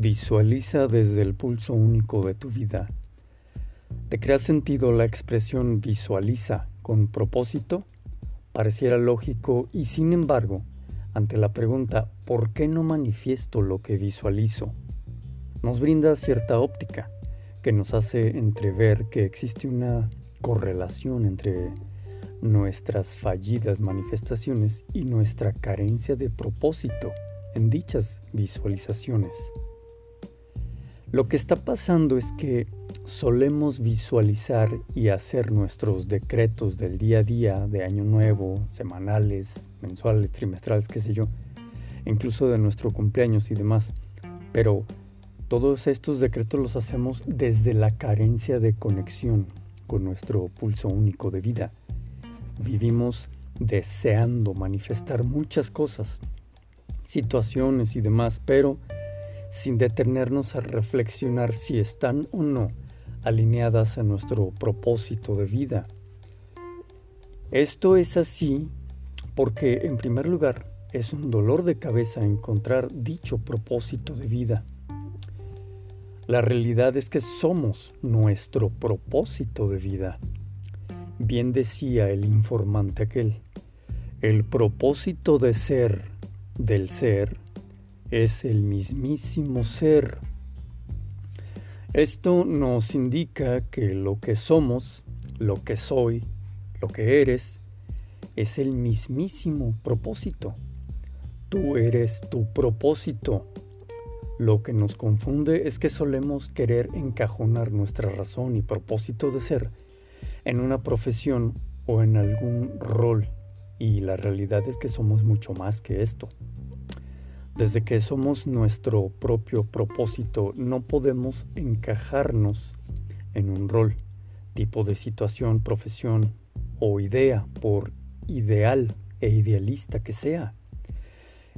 Visualiza desde el pulso único de tu vida. ¿Te crea sentido la expresión visualiza con propósito? Pareciera lógico y sin embargo, ante la pregunta ¿por qué no manifiesto lo que visualizo? nos brinda cierta óptica que nos hace entrever que existe una correlación entre nuestras fallidas manifestaciones y nuestra carencia de propósito en dichas visualizaciones. Lo que está pasando es que solemos visualizar y hacer nuestros decretos del día a día, de año nuevo, semanales, mensuales, trimestrales, qué sé yo, incluso de nuestro cumpleaños y demás. Pero todos estos decretos los hacemos desde la carencia de conexión con nuestro pulso único de vida. Vivimos deseando manifestar muchas cosas, situaciones y demás, pero sin detenernos a reflexionar si están o no alineadas a nuestro propósito de vida. Esto es así porque, en primer lugar, es un dolor de cabeza encontrar dicho propósito de vida. La realidad es que somos nuestro propósito de vida. Bien decía el informante aquel, el propósito de ser del ser es el mismísimo ser. Esto nos indica que lo que somos, lo que soy, lo que eres, es el mismísimo propósito. Tú eres tu propósito. Lo que nos confunde es que solemos querer encajonar nuestra razón y propósito de ser en una profesión o en algún rol. Y la realidad es que somos mucho más que esto. Desde que somos nuestro propio propósito, no podemos encajarnos en un rol, tipo de situación, profesión o idea, por ideal e idealista que sea.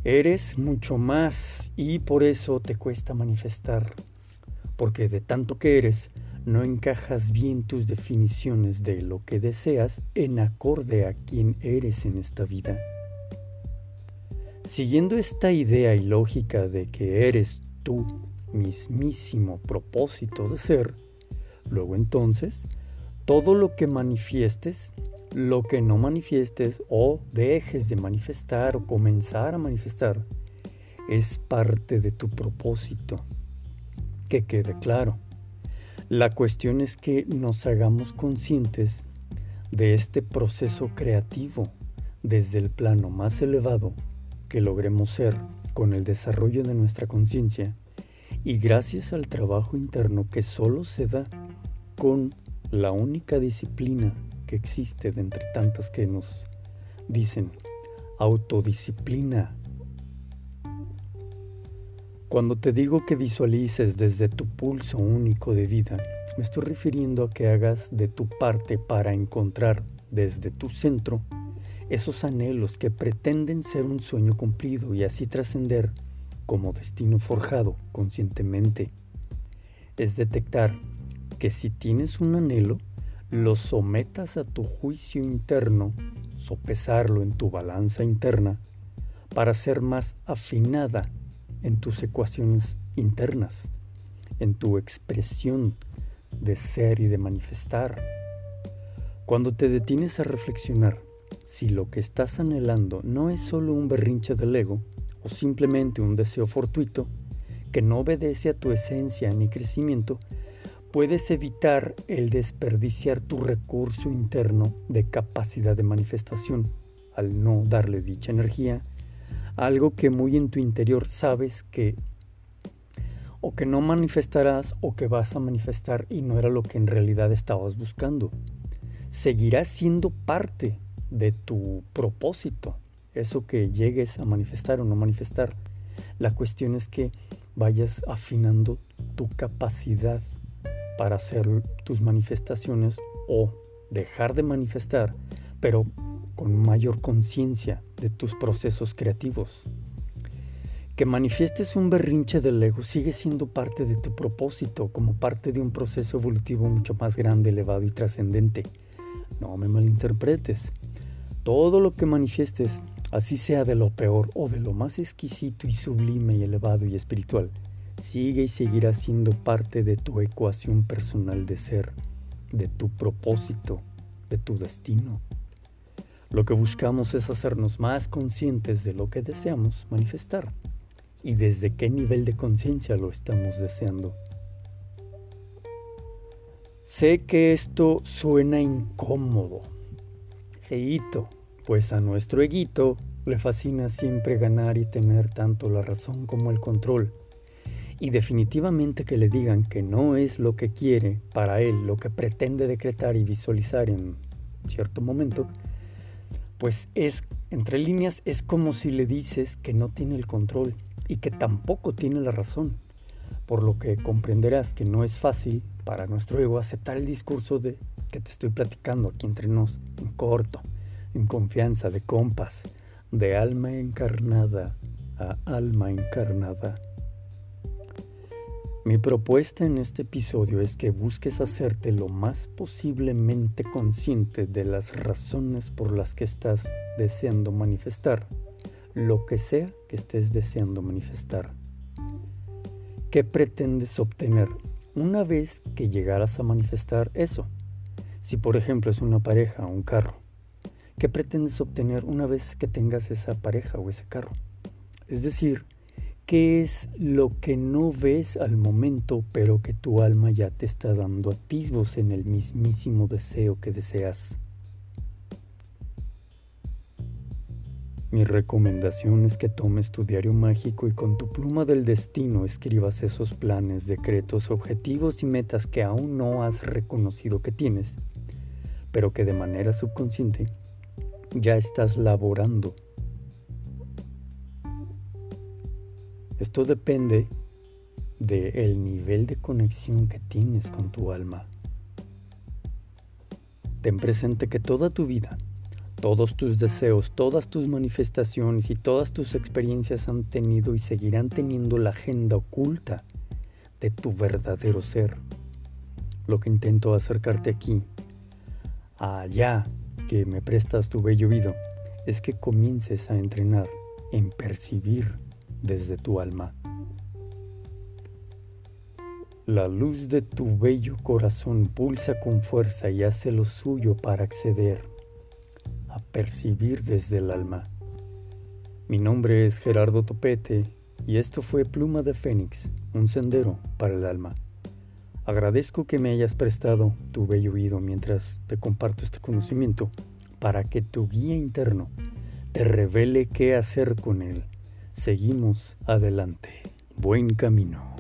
Eres mucho más y por eso te cuesta manifestar, porque de tanto que eres, no encajas bien tus definiciones de lo que deseas en acorde a quien eres en esta vida. Siguiendo esta idea y lógica de que eres tú mismísimo propósito de ser, luego entonces, todo lo que manifiestes, lo que no manifiestes o dejes de manifestar o comenzar a manifestar, es parte de tu propósito. Que quede claro. La cuestión es que nos hagamos conscientes de este proceso creativo desde el plano más elevado que logremos ser con el desarrollo de nuestra conciencia y gracias al trabajo interno que solo se da con la única disciplina que existe de entre tantas que nos dicen autodisciplina. Cuando te digo que visualices desde tu pulso único de vida, me estoy refiriendo a que hagas de tu parte para encontrar desde tu centro esos anhelos que pretenden ser un sueño cumplido y así trascender como destino forjado conscientemente. Es detectar que si tienes un anhelo, lo sometas a tu juicio interno, sopesarlo en tu balanza interna, para ser más afinada en tus ecuaciones internas, en tu expresión de ser y de manifestar. Cuando te detienes a reflexionar si lo que estás anhelando no es solo un berrinche del ego o simplemente un deseo fortuito que no obedece a tu esencia ni crecimiento, puedes evitar el desperdiciar tu recurso interno de capacidad de manifestación al no darle dicha energía, algo que muy en tu interior sabes que o que no manifestarás o que vas a manifestar y no era lo que en realidad estabas buscando. Seguirás siendo parte de tu propósito, eso que llegues a manifestar o no manifestar. La cuestión es que vayas afinando tu capacidad para hacer tus manifestaciones o dejar de manifestar, pero con mayor conciencia de tus procesos creativos. Que manifiestes un berrinche del ego sigue siendo parte de tu propósito, como parte de un proceso evolutivo mucho más grande, elevado y trascendente. No me malinterpretes. Todo lo que manifiestes, así sea de lo peor o de lo más exquisito y sublime y elevado y espiritual, sigue y seguirá siendo parte de tu ecuación personal de ser, de tu propósito, de tu destino. Lo que buscamos es hacernos más conscientes de lo que deseamos manifestar y desde qué nivel de conciencia lo estamos deseando. Sé que esto suena incómodo, feíto, pues a nuestro eguito le fascina siempre ganar y tener tanto la razón como el control. Y definitivamente que le digan que no es lo que quiere para él, lo que pretende decretar y visualizar en cierto momento, pues es, entre líneas, es como si le dices que no tiene el control y que tampoco tiene la razón, por lo que comprenderás que no es fácil para nuestro ego aceptar el discurso de que te estoy platicando aquí entre nos, en corto, en confianza, de compas, de alma encarnada a alma encarnada. Mi propuesta en este episodio es que busques hacerte lo más posiblemente consciente de las razones por las que estás deseando manifestar lo que sea que estés deseando manifestar. ¿Qué pretendes obtener una vez que llegaras a manifestar eso? Si por ejemplo es una pareja o un carro, ¿qué pretendes obtener una vez que tengas esa pareja o ese carro? Es decir, ¿qué es lo que no ves al momento pero que tu alma ya te está dando atisbos en el mismísimo deseo que deseas? Mi recomendación es que tomes tu diario mágico y con tu pluma del destino escribas esos planes, decretos, objetivos y metas que aún no has reconocido que tienes, pero que de manera subconsciente ya estás laborando. Esto depende del nivel de conexión que tienes con tu alma. Ten presente que toda tu vida todos tus deseos, todas tus manifestaciones y todas tus experiencias han tenido y seguirán teniendo la agenda oculta de tu verdadero ser. Lo que intento acercarte aquí, allá que me prestas tu bello oído, es que comiences a entrenar en percibir desde tu alma. La luz de tu bello corazón pulsa con fuerza y hace lo suyo para acceder a percibir desde el alma. Mi nombre es Gerardo Topete y esto fue Pluma de Fénix, un sendero para el alma. Agradezco que me hayas prestado tu bello oído mientras te comparto este conocimiento para que tu guía interno te revele qué hacer con él. Seguimos adelante. Buen camino.